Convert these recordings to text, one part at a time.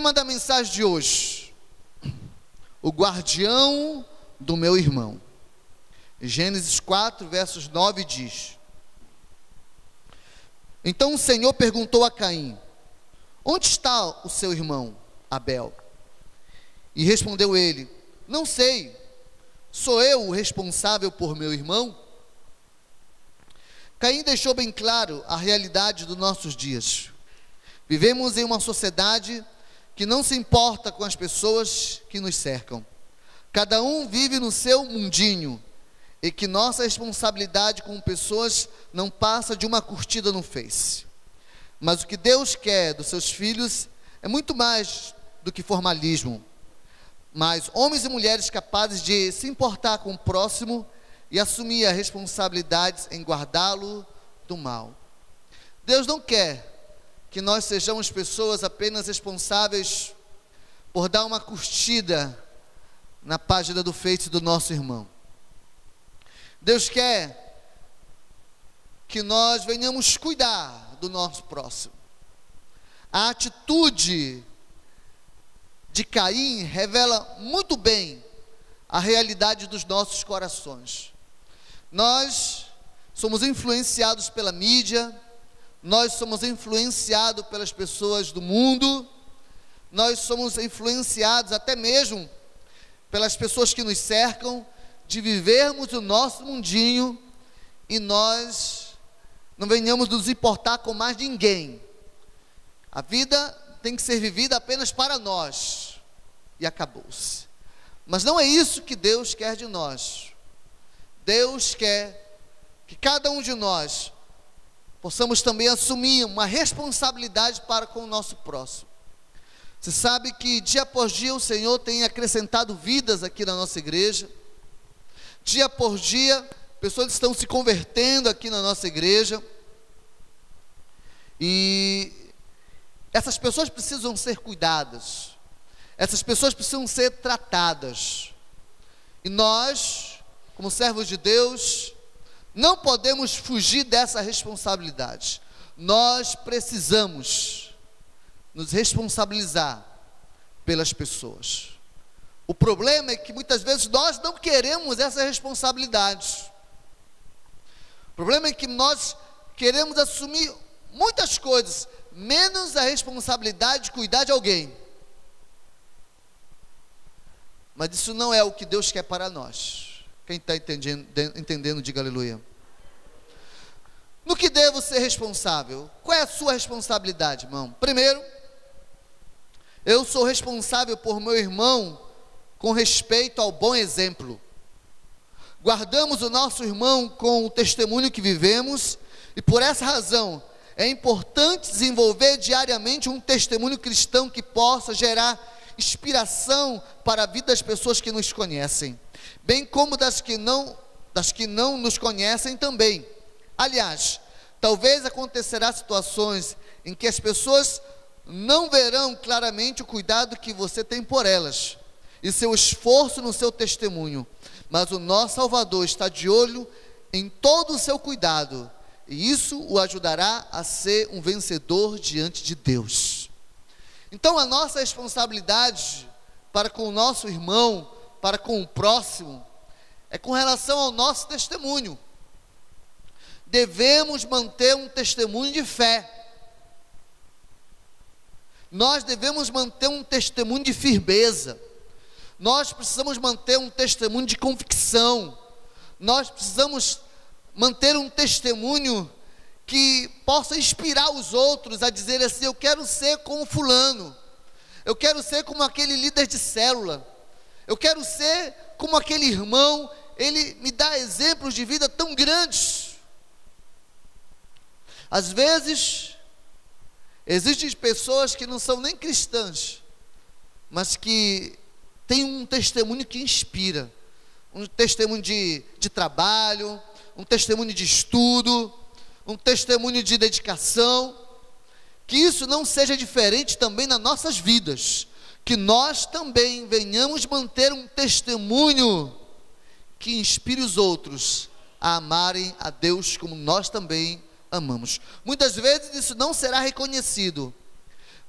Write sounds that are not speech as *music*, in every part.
Tema da mensagem de hoje: O guardião do meu irmão. Gênesis 4, versos 9 diz: Então o Senhor perguntou a Caim: Onde está o seu irmão Abel? E respondeu ele: Não sei. Sou eu o responsável por meu irmão? Caim deixou bem claro a realidade dos nossos dias. Vivemos em uma sociedade que não se importa com as pessoas que nos cercam. Cada um vive no seu mundinho e que nossa responsabilidade com pessoas não passa de uma curtida no Face. Mas o que Deus quer dos seus filhos é muito mais do que formalismo. Mas homens e mulheres capazes de se importar com o próximo e assumir a responsabilidade em guardá-lo do mal. Deus não quer que nós sejamos pessoas apenas responsáveis por dar uma curtida na página do Face do nosso irmão. Deus quer que nós venhamos cuidar do nosso próximo. A atitude de Caim revela muito bem a realidade dos nossos corações. Nós somos influenciados pela mídia, nós somos influenciados pelas pessoas do mundo, nós somos influenciados até mesmo pelas pessoas que nos cercam, de vivermos o nosso mundinho e nós não venhamos nos importar com mais ninguém. A vida tem que ser vivida apenas para nós e acabou-se. Mas não é isso que Deus quer de nós. Deus quer que cada um de nós possamos também assumir uma responsabilidade para com o nosso próximo. Você sabe que dia após dia o Senhor tem acrescentado vidas aqui na nossa igreja. Dia por dia, pessoas estão se convertendo aqui na nossa igreja. E essas pessoas precisam ser cuidadas. Essas pessoas precisam ser tratadas. E nós, como servos de Deus, não podemos fugir dessa responsabilidade. Nós precisamos nos responsabilizar pelas pessoas. O problema é que muitas vezes nós não queremos essa responsabilidade. O problema é que nós queremos assumir muitas coisas, menos a responsabilidade de cuidar de alguém. Mas isso não é o que Deus quer para nós. Quem está entendendo, entendendo, diga aleluia. No que devo ser responsável? Qual é a sua responsabilidade, irmão? Primeiro, eu sou responsável por meu irmão com respeito ao bom exemplo. Guardamos o nosso irmão com o testemunho que vivemos e por essa razão é importante desenvolver diariamente um testemunho cristão que possa gerar inspiração para a vida das pessoas que nos conhecem bem como das que não, das que não nos conhecem também. Aliás, talvez acontecerá situações em que as pessoas não verão claramente o cuidado que você tem por elas e seu esforço no seu testemunho, mas o nosso Salvador está de olho em todo o seu cuidado, e isso o ajudará a ser um vencedor diante de Deus. Então, a nossa responsabilidade para com o nosso irmão, para com o próximo é com relação ao nosso testemunho. Devemos manter um testemunho de fé. Nós devemos manter um testemunho de firmeza. Nós precisamos manter um testemunho de convicção. Nós precisamos manter um testemunho que possa inspirar os outros a dizer assim: eu quero ser como Fulano, eu quero ser como aquele líder de célula, eu quero ser como aquele irmão, ele me dá exemplos de vida tão grandes. Às vezes, existem pessoas que não são nem cristãs, mas que têm um testemunho que inspira, um testemunho de, de trabalho, um testemunho de estudo, um testemunho de dedicação. Que isso não seja diferente também nas nossas vidas que nós também venhamos manter um testemunho que inspire os outros a amarem a Deus como nós também amamos. Muitas vezes isso não será reconhecido,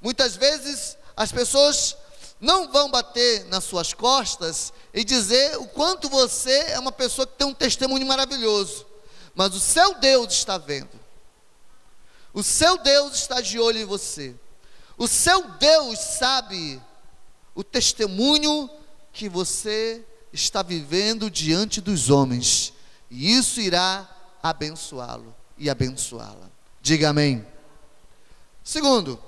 Muitas vezes as pessoas não vão bater nas suas costas e dizer o quanto você é uma pessoa que tem um testemunho maravilhoso, mas o seu Deus está vendo. O seu Deus está de olho em você. O seu Deus sabe o testemunho que você está vivendo diante dos homens, e isso irá abençoá-lo e abençoá-la. Diga amém. Segundo,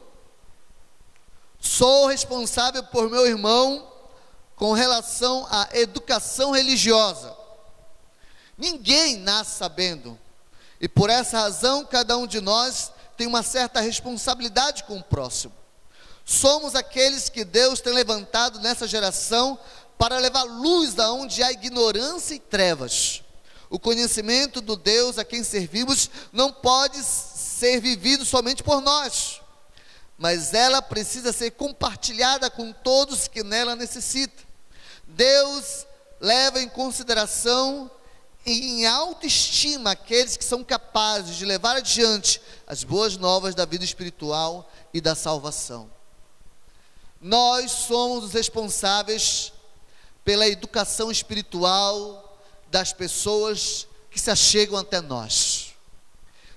Sou responsável por meu irmão com relação à educação religiosa. Ninguém nasce sabendo, e por essa razão cada um de nós tem uma certa responsabilidade com o próximo. Somos aqueles que Deus tem levantado nessa geração para levar luz aonde há ignorância e trevas. O conhecimento do Deus a quem servimos não pode ser vivido somente por nós mas ela precisa ser compartilhada com todos que nela necessitam. Deus leva em consideração e em autoestima aqueles que são capazes de levar adiante as boas novas da vida espiritual e da salvação. Nós somos os responsáveis pela educação espiritual das pessoas que se achegam até nós.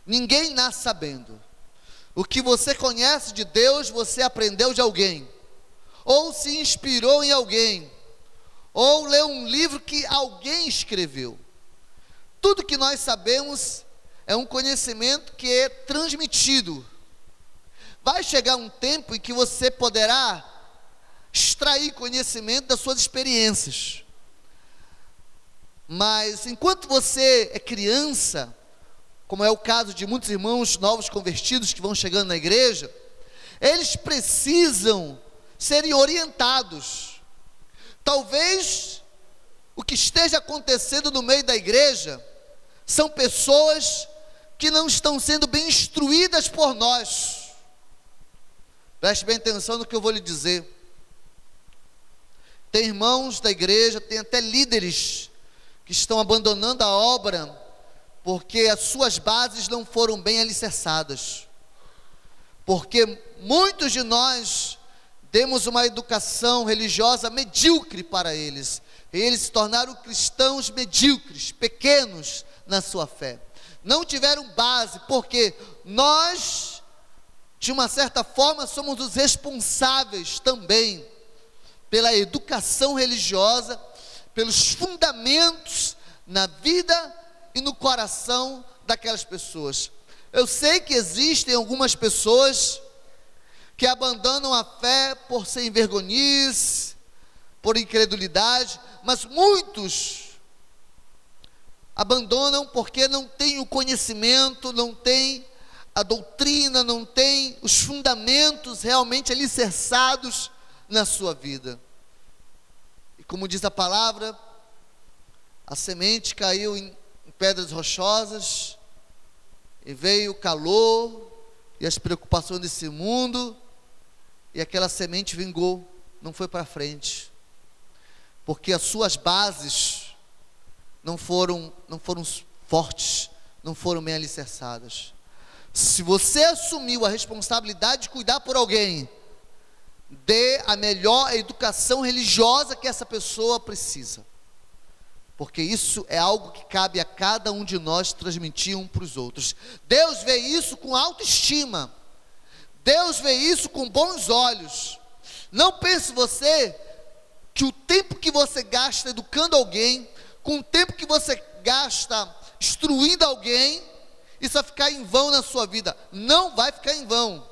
Ninguém nasce sabendo. O que você conhece de Deus, você aprendeu de alguém, ou se inspirou em alguém, ou leu um livro que alguém escreveu. Tudo que nós sabemos é um conhecimento que é transmitido. Vai chegar um tempo em que você poderá extrair conhecimento das suas experiências. Mas enquanto você é criança, como é o caso de muitos irmãos novos convertidos que vão chegando na igreja, eles precisam serem orientados. Talvez o que esteja acontecendo no meio da igreja são pessoas que não estão sendo bem instruídas por nós. Preste bem atenção no que eu vou lhe dizer. Tem irmãos da igreja, tem até líderes que estão abandonando a obra porque as suas bases não foram bem alicerçadas. Porque muitos de nós demos uma educação religiosa medíocre para eles. Eles se tornaram cristãos medíocres, pequenos na sua fé. Não tiveram base, porque nós, de uma certa forma, somos os responsáveis também pela educação religiosa, pelos fundamentos na vida e no coração daquelas pessoas. Eu sei que existem algumas pessoas que abandonam a fé por sem vergonhice, por incredulidade, mas muitos abandonam porque não têm o conhecimento, não têm a doutrina, não têm os fundamentos realmente alicerçados na sua vida. E como diz a palavra, a semente caiu em pedras rochosas, e veio o calor e as preocupações desse mundo, e aquela semente vingou, não foi para frente, porque as suas bases não foram, não foram fortes, não foram bem alicerçadas. Se você assumiu a responsabilidade de cuidar por alguém, dê a melhor educação religiosa que essa pessoa precisa porque isso é algo que cabe a cada um de nós transmitir um para os outros. Deus vê isso com autoestima, Deus vê isso com bons olhos. Não pense você que o tempo que você gasta educando alguém, com o tempo que você gasta instruindo alguém, isso vai ficar em vão na sua vida. Não vai ficar em vão.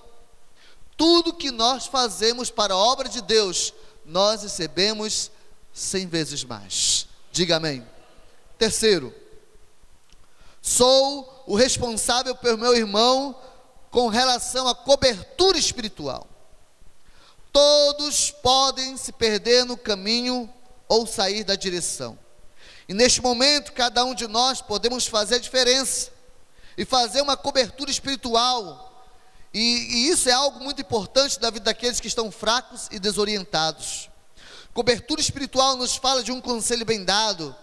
Tudo que nós fazemos para a obra de Deus, nós recebemos cem vezes mais. Diga amém. Terceiro, sou o responsável pelo meu irmão com relação à cobertura espiritual. Todos podem se perder no caminho ou sair da direção. E neste momento, cada um de nós podemos fazer a diferença e fazer uma cobertura espiritual. E, e, isso é algo muito importante da vida daqueles que estão fracos e desorientados. Cobertura espiritual nos fala de um conselho bem dado,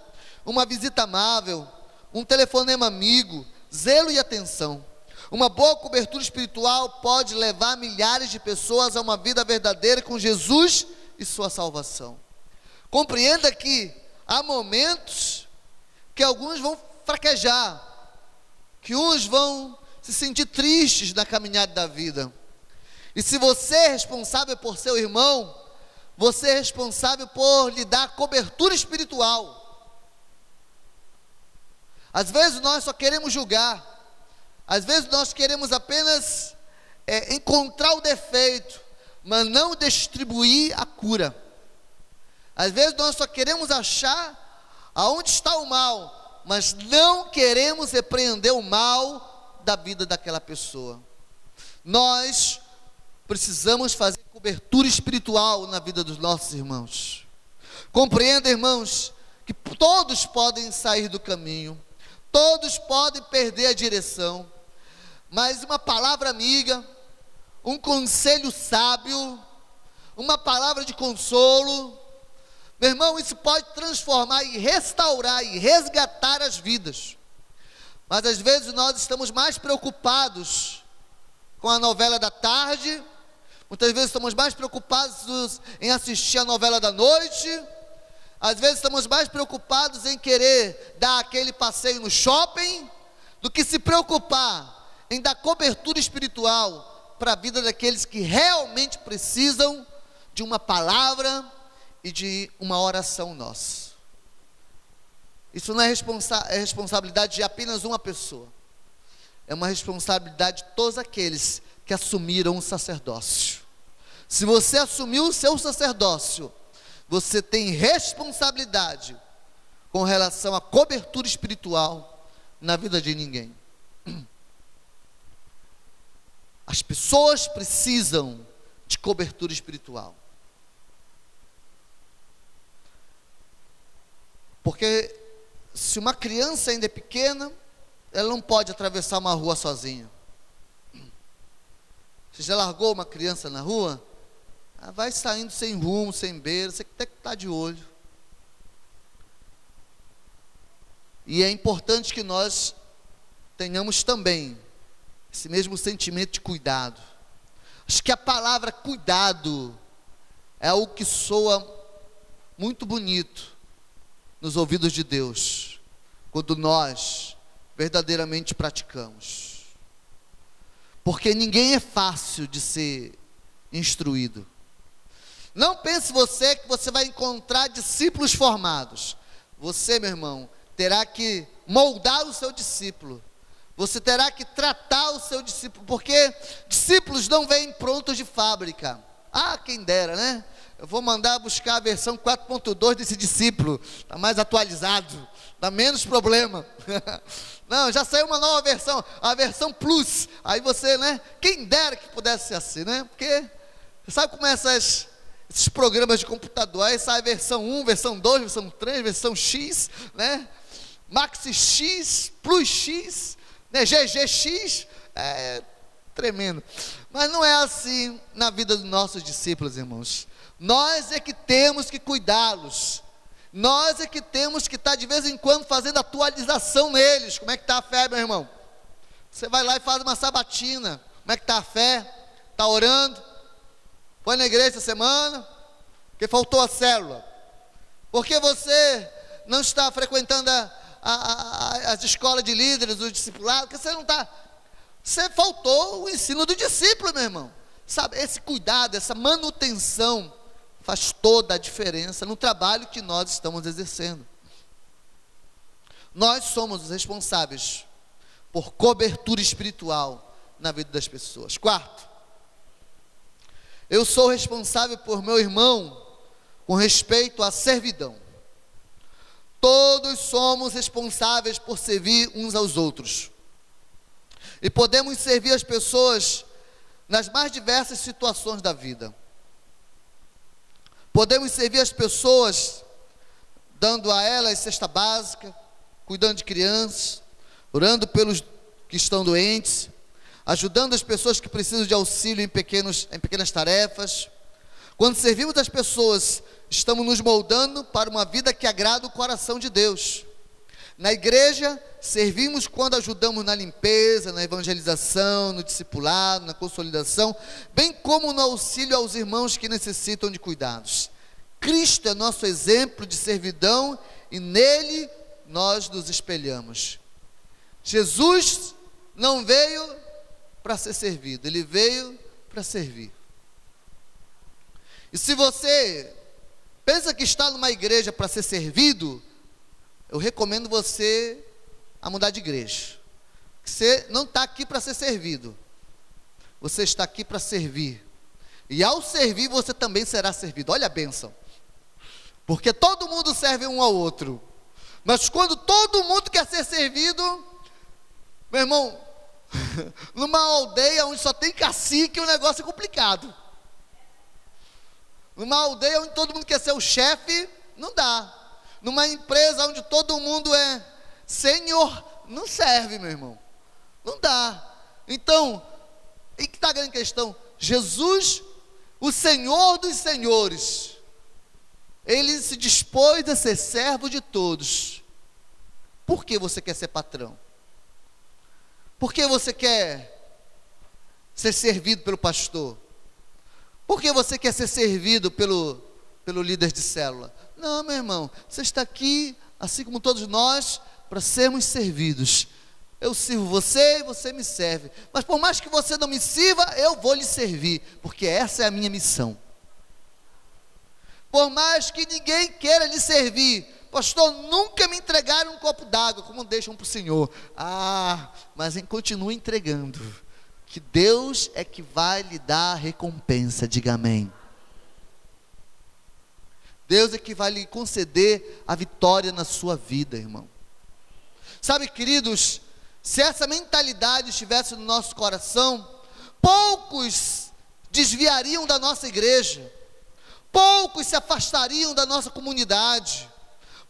uma visita amável, um telefonema amigo, zelo e atenção. Uma boa cobertura espiritual pode levar milhares de pessoas a uma vida verdadeira com Jesus e sua salvação. Compreenda que há momentos que alguns vão fraquejar, que uns vão se sentir tristes na caminhada da vida. E se você é responsável por seu irmão, você é responsável por lhe dar cobertura espiritual. Às vezes nós só queremos julgar, às vezes nós queremos apenas é, encontrar o defeito, mas não distribuir a cura. Às vezes nós só queremos achar aonde está o mal, mas não queremos repreender o mal da vida daquela pessoa. Nós precisamos fazer cobertura espiritual na vida dos nossos irmãos. Compreenda, irmãos, que todos podem sair do caminho, todos podem perder a direção, mas uma palavra amiga, um conselho sábio, uma palavra de consolo, meu irmão, isso pode transformar e restaurar e resgatar as vidas. Mas às vezes nós estamos mais preocupados com a novela da tarde, muitas vezes estamos mais preocupados em assistir a novela da noite, às vezes estamos mais preocupados em querer dar aquele passeio no shopping, do que se preocupar em dar cobertura espiritual para a vida daqueles que realmente precisam de uma palavra e de uma oração nossa. Isso não é, responsa é responsabilidade de apenas uma pessoa, é uma responsabilidade de todos aqueles que assumiram o sacerdócio. Se você assumiu o seu sacerdócio, você tem responsabilidade com relação à cobertura espiritual na vida de ninguém. As pessoas precisam de cobertura espiritual. Porque se uma criança ainda é pequena, ela não pode atravessar uma rua sozinha. Você já largou uma criança na rua? Ela vai saindo sem rumo, sem beira, você tem que estar de olho. E é importante que nós tenhamos também esse mesmo sentimento de cuidado. Acho que a palavra cuidado é o que soa muito bonito nos ouvidos de Deus, quando nós verdadeiramente praticamos. Porque ninguém é fácil de ser instruído. Não pense você que você vai encontrar discípulos formados. Você, meu irmão, terá que moldar o seu discípulo. Você terá que tratar o seu discípulo, porque discípulos não vêm prontos de fábrica. Ah, quem dera, né? Eu vou mandar buscar a versão 4.2 desse discípulo, está mais atualizado, dá menos problema. *laughs* Não, já saiu uma nova versão, a versão Plus. Aí você, né? Quem dera que pudesse ser assim, né? Porque sabe como é essas, esses programas de computador, aí sai a versão 1, versão 2, versão 3, versão X, né? Maxi X, Plus X, né? GGX, é tremendo. Mas não é assim na vida dos nossos discípulos, irmãos. Nós é que temos que cuidá-los. Nós é que temos que estar de vez em quando fazendo atualização neles. Como é que está a fé, meu irmão? Você vai lá e faz uma sabatina. Como é que está a fé? Está orando? Foi na igreja essa semana? Porque faltou a célula. Porque você não está frequentando a, a, a, as escolas de líderes, os discipulados, porque você não está. Você faltou o ensino do discípulo, meu irmão. Sabe, esse cuidado, essa manutenção faz toda a diferença no trabalho que nós estamos exercendo. Nós somos os responsáveis por cobertura espiritual na vida das pessoas. Quarto, eu sou responsável por meu irmão com respeito à servidão. Todos somos responsáveis por servir uns aos outros. E podemos servir as pessoas nas mais diversas situações da vida. Podemos servir as pessoas dando a elas cesta básica, cuidando de crianças, orando pelos que estão doentes, ajudando as pessoas que precisam de auxílio em, pequenos, em pequenas tarefas. Quando servimos as pessoas, estamos nos moldando para uma vida que agrada o coração de Deus. Na igreja, servimos quando ajudamos na limpeza, na evangelização, no discipulado, na consolidação, bem como no auxílio aos irmãos que necessitam de cuidados. Cristo é nosso exemplo de servidão e nele nós nos espelhamos. Jesus não veio para ser servido, ele veio para servir. E se você pensa que está numa igreja para ser servido, eu recomendo você a mudar de igreja. Você não está aqui para ser servido, você está aqui para servir. E ao servir, você também será servido. Olha a bênção. Porque todo mundo serve um ao outro. Mas quando todo mundo quer ser servido, meu irmão, *laughs* numa aldeia onde só tem cacique, o negócio é complicado. Numa aldeia onde todo mundo quer ser o chefe, não dá. Numa empresa onde todo mundo é senhor, não serve, meu irmão. Não dá. Então, e que está a grande questão? Jesus, o Senhor dos senhores, ele se dispôs a ser servo de todos. Por que você quer ser patrão? Por que você quer ser servido pelo pastor? Por que você quer ser servido pelo, pelo líder de célula? Não, meu irmão, você está aqui, assim como todos nós, para sermos servidos. Eu sirvo você e você me serve. Mas por mais que você não me sirva, eu vou lhe servir, porque essa é a minha missão. Por mais que ninguém queira lhe servir, pastor, nunca me entregaram um copo d'água, como deixam para o Senhor. Ah, mas continue entregando, que Deus é que vai lhe dar a recompensa, diga amém. Deus é que vai lhe conceder a vitória na sua vida, irmão. Sabe, queridos, se essa mentalidade estivesse no nosso coração, poucos desviariam da nossa igreja poucos se afastariam da nossa comunidade,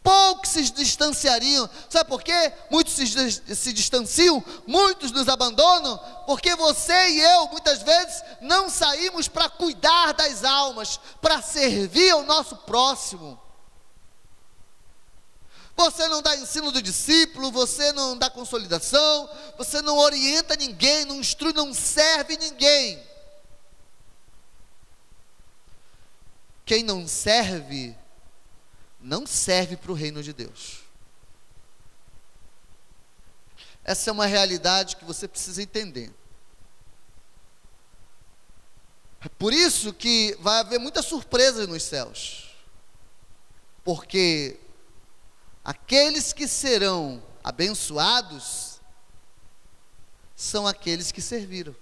poucos se distanciariam. Sabe por quê? Muitos se, se distanciam, muitos nos abandonam, porque você e eu, muitas vezes, não saímos para cuidar das almas, para servir ao nosso próximo. Você não dá ensino do discípulo, você não dá consolidação, você não orienta ninguém, não instrui, não serve ninguém. Quem não serve, não serve para o reino de Deus. Essa é uma realidade que você precisa entender. É por isso que vai haver muitas surpresas nos céus. Porque aqueles que serão abençoados são aqueles que serviram.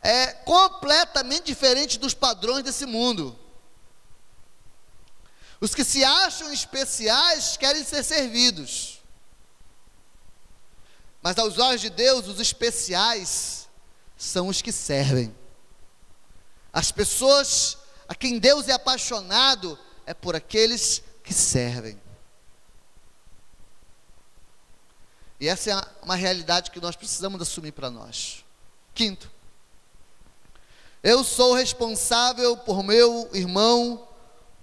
é completamente diferente dos padrões desse mundo. Os que se acham especiais querem ser servidos. Mas aos olhos de Deus, os especiais são os que servem. As pessoas a quem Deus é apaixonado é por aqueles que servem. E essa é uma realidade que nós precisamos assumir para nós. Quinto, eu sou responsável por meu irmão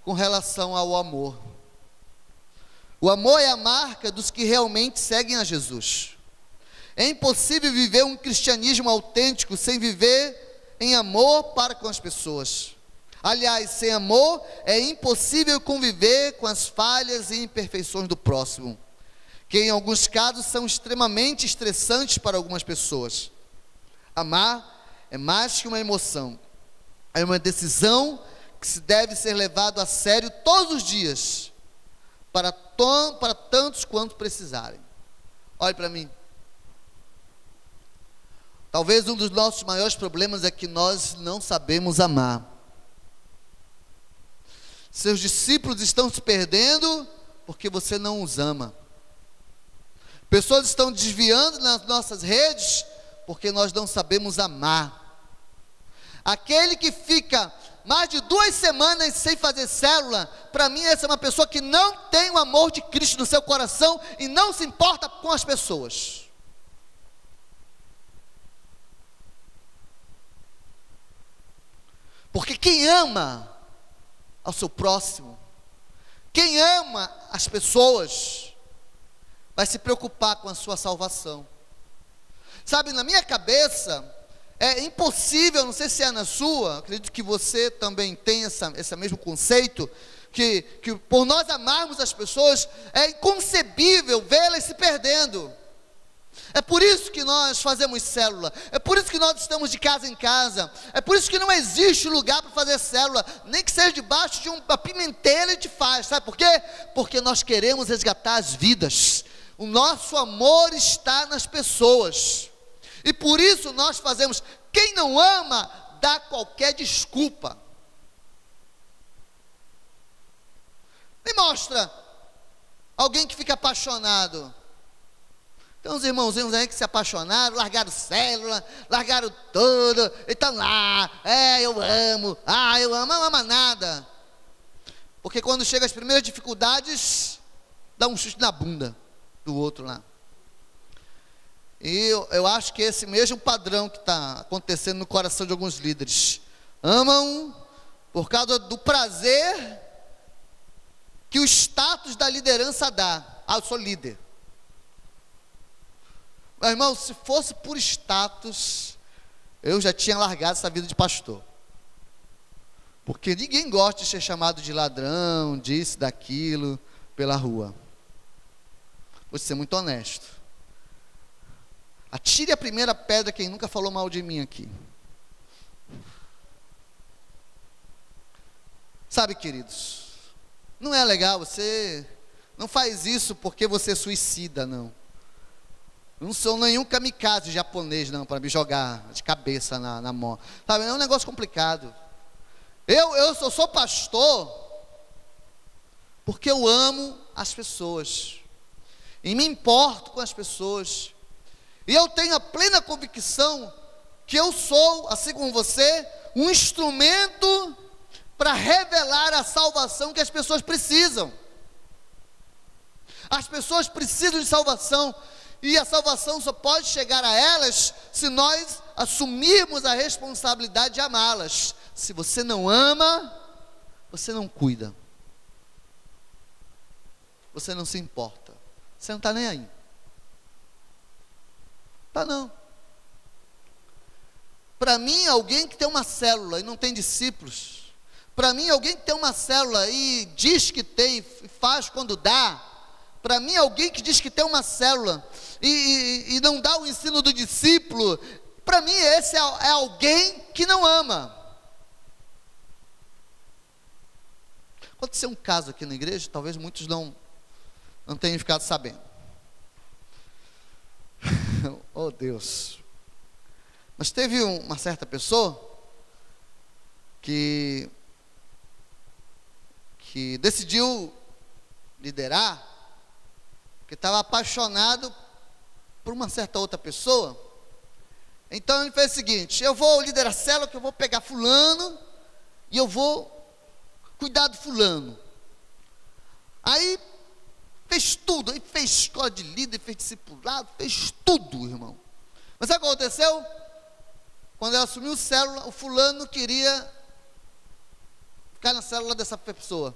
com relação ao amor. O amor é a marca dos que realmente seguem a Jesus. É impossível viver um cristianismo autêntico sem viver em amor para com as pessoas. Aliás, sem amor é impossível conviver com as falhas e imperfeições do próximo, que em alguns casos são extremamente estressantes para algumas pessoas. Amar é mais que uma emoção, é uma decisão que se deve ser levado a sério todos os dias, para, tom, para tantos quanto precisarem. Olhe para mim. Talvez um dos nossos maiores problemas é que nós não sabemos amar. Seus discípulos estão se perdendo porque você não os ama. Pessoas estão desviando nas nossas redes porque nós não sabemos amar. Aquele que fica mais de duas semanas sem fazer célula, para mim essa é uma pessoa que não tem o amor de Cristo no seu coração e não se importa com as pessoas. Porque quem ama ao seu próximo, Quem ama as pessoas vai se preocupar com a sua salvação. Sabe, na minha cabeça, é impossível, não sei se é na sua, acredito que você também tem essa, esse mesmo conceito, que, que por nós amarmos as pessoas, é inconcebível vê-las se perdendo. É por isso que nós fazemos célula, é por isso que nós estamos de casa em casa, é por isso que não existe lugar para fazer célula, nem que seja debaixo de uma pimenteira a gente faz, sabe por quê? Porque nós queremos resgatar as vidas, o nosso amor está nas pessoas, e por isso nós fazemos. Quem não ama, dá qualquer desculpa. Me mostra alguém que fica apaixonado. Tem uns irmãozinhos aí que se apaixonaram, largaram célula, largaram tudo, e estão lá, é, eu amo, ah, eu amo, não ama nada. Porque quando chega as primeiras dificuldades, dá um chute na bunda do outro lá. E eu, eu acho que esse mesmo padrão que está acontecendo no coração de alguns líderes. Amam por causa do prazer que o status da liderança dá. Ah, eu sou líder. Meu irmão, se fosse por status, eu já tinha largado essa vida de pastor. Porque ninguém gosta de ser chamado de ladrão, disso, daquilo, pela rua. Vou ser muito honesto. Atire a primeira pedra quem nunca falou mal de mim aqui. Sabe, queridos, não é legal, você não faz isso porque você é suicida, não. Não sou nenhum kamikaze japonês, não, para me jogar de cabeça na, na mão. Sabe, é um negócio complicado. Eu, eu sou, sou pastor porque eu amo as pessoas. E me importo com as pessoas. E eu tenho a plena convicção que eu sou, assim como você, um instrumento para revelar a salvação que as pessoas precisam. As pessoas precisam de salvação e a salvação só pode chegar a elas se nós assumirmos a responsabilidade de amá-las. Se você não ama, você não cuida. Você não se importa. Você não está nem aí. Tá não. Para mim, alguém que tem uma célula e não tem discípulos, para mim, alguém que tem uma célula e diz que tem, faz quando dá. Para mim, alguém que diz que tem uma célula e, e, e não dá o ensino do discípulo, para mim, esse é, é alguém que não ama. Aconteceu um caso aqui na igreja, talvez muitos não, não tenham ficado sabendo. *laughs* oh Deus. Mas teve uma certa pessoa que que decidiu liderar, que estava apaixonado por uma certa outra pessoa. Então ele fez o seguinte: eu vou liderar a célula, que eu vou pegar fulano e eu vou cuidar do fulano. Aí fez tudo, aí fez escola de líder, fez discipulado, fez tudo, irmão. Mas sabe o que aconteceu? Quando ela assumiu célula, o fulano queria ficar na célula dessa pessoa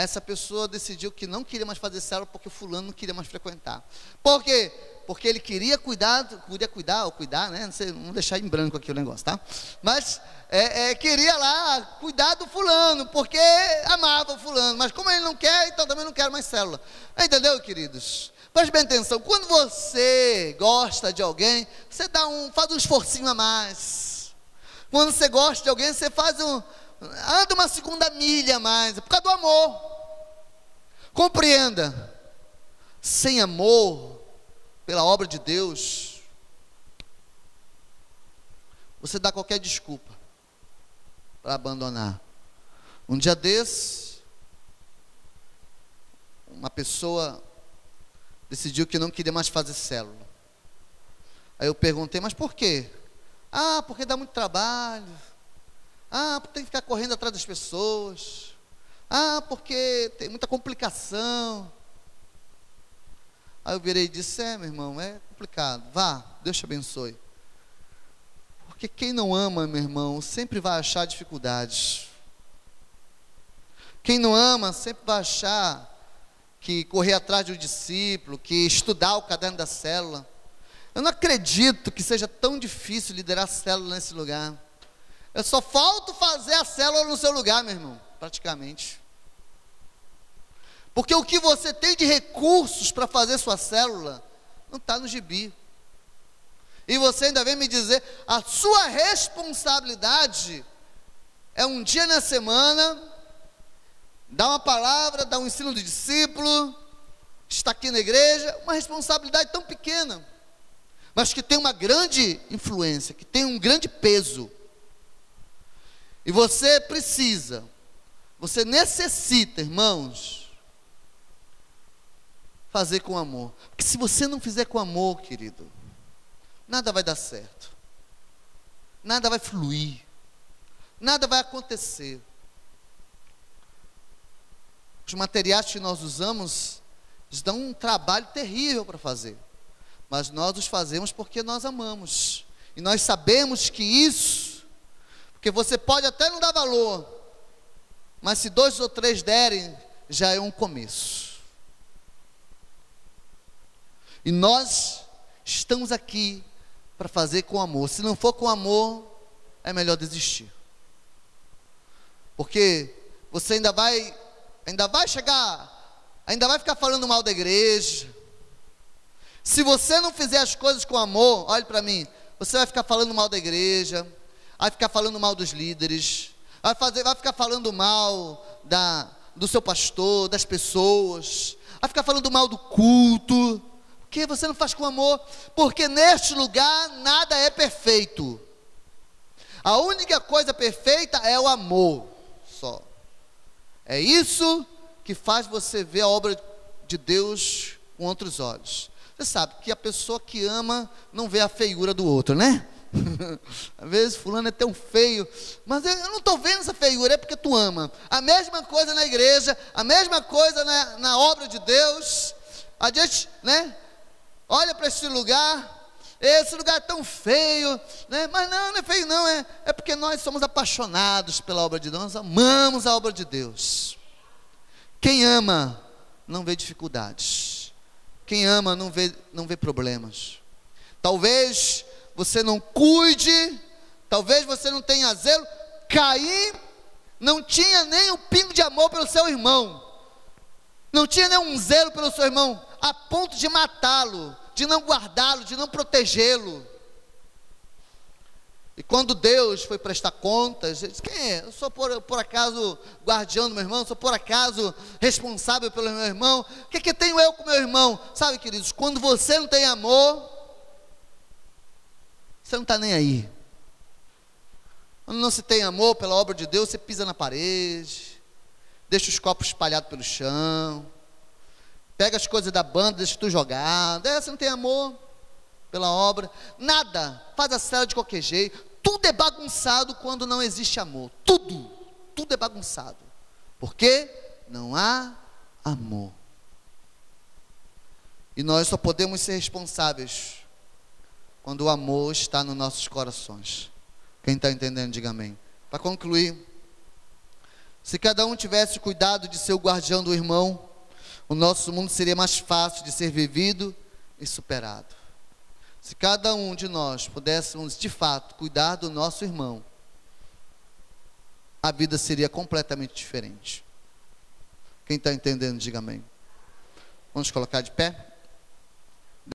essa pessoa decidiu que não queria mais fazer célula porque fulano não queria mais frequentar. Por quê? Porque ele queria cuidar, queria cuidar ou cuidar, né? Não sei, vamos deixar em branco aqui o negócio, tá? Mas é, é, queria lá cuidar do fulano, porque amava o fulano. Mas como ele não quer, então também não quero mais célula. Entendeu, queridos? Preste bem atenção. Quando você gosta de alguém, você dá um, faz um esforcinho a mais. Quando você gosta de alguém, você faz um, anda uma segunda milha mais, é por causa do amor. Compreenda, sem amor pela obra de Deus, você dá qualquer desculpa para abandonar. Um dia desse, uma pessoa decidiu que não queria mais fazer célula. Aí eu perguntei, mas por quê? Ah, porque dá muito trabalho ah, tem que ficar correndo atrás das pessoas. Ah, porque tem muita complicação. Aí eu virei e disse: É, meu irmão, é complicado. Vá, Deus te abençoe. Porque quem não ama, meu irmão, sempre vai achar dificuldades. Quem não ama sempre vai achar que correr atrás de um discípulo, que estudar o caderno da célula. Eu não acredito que seja tão difícil liderar a célula nesse lugar. Eu só falto fazer a célula no seu lugar, meu irmão, praticamente. Porque o que você tem de recursos para fazer sua célula não está no gibi. E você ainda vem me dizer, a sua responsabilidade é um dia na semana, dar uma palavra, dar um ensino do discípulo, estar aqui na igreja, uma responsabilidade tão pequena, mas que tem uma grande influência, que tem um grande peso. E você precisa, você necessita, irmãos, fazer com amor. Porque se você não fizer com amor, querido, nada vai dar certo. Nada vai fluir. Nada vai acontecer. Os materiais que nós usamos nos dão um trabalho terrível para fazer. Mas nós os fazemos porque nós amamos. E nós sabemos que isso, porque você pode até não dar valor, mas se dois ou três derem, já é um começo. E nós estamos aqui para fazer com amor. Se não for com amor, é melhor desistir. Porque você ainda vai ainda vai chegar, ainda vai ficar falando mal da igreja. Se você não fizer as coisas com amor, olhe para mim, você vai ficar falando mal da igreja, vai ficar falando mal dos líderes, vai, fazer, vai ficar falando mal da, do seu pastor, das pessoas, vai ficar falando mal do culto que você não faz com amor? Porque neste lugar nada é perfeito. A única coisa perfeita é o amor, só. É isso que faz você ver a obra de Deus com outros olhos. Você sabe que a pessoa que ama não vê a feiura do outro, né? *laughs* Às vezes fulano é tão feio, mas eu não estou vendo essa feiura, é porque tu ama. A mesma coisa na igreja, a mesma coisa na, na obra de Deus. A gente, né? olha para esse lugar, esse lugar é tão feio, né? mas não, não é feio não, é, é porque nós somos apaixonados pela obra de Deus, nós amamos a obra de Deus. Quem ama não vê dificuldades, quem ama não vê, não vê problemas. Talvez você não cuide, talvez você não tenha zelo. Caim não tinha nem um pingo de amor pelo seu irmão, não tinha nenhum zelo pelo seu irmão, a ponto de matá-lo, de não guardá-lo, de não protegê-lo. E quando Deus foi prestar contas, ele disse: Quem é? Eu sou por, por acaso guardião do meu irmão? Sou por acaso responsável pelo meu irmão? O que, que tenho eu com meu irmão? Sabe, queridos, quando você não tem amor, você não está nem aí. Quando não se tem amor pela obra de Deus, você pisa na parede, deixa os copos espalhados pelo chão, Pega as coisas da banda, deixa tu jogar. É, você não tem amor pela obra. Nada. Faz a cela de qualquer jeito. Tudo é bagunçado quando não existe amor. Tudo. Tudo é bagunçado. Porque não há amor. E nós só podemos ser responsáveis quando o amor está nos nossos corações. Quem está entendendo, diga amém. Para concluir, se cada um tivesse cuidado de ser o guardião do irmão, o nosso mundo seria mais fácil de ser vivido e superado. Se cada um de nós pudéssemos, de fato, cuidar do nosso irmão, a vida seria completamente diferente. Quem está entendendo, diga amém. Vamos colocar de pé?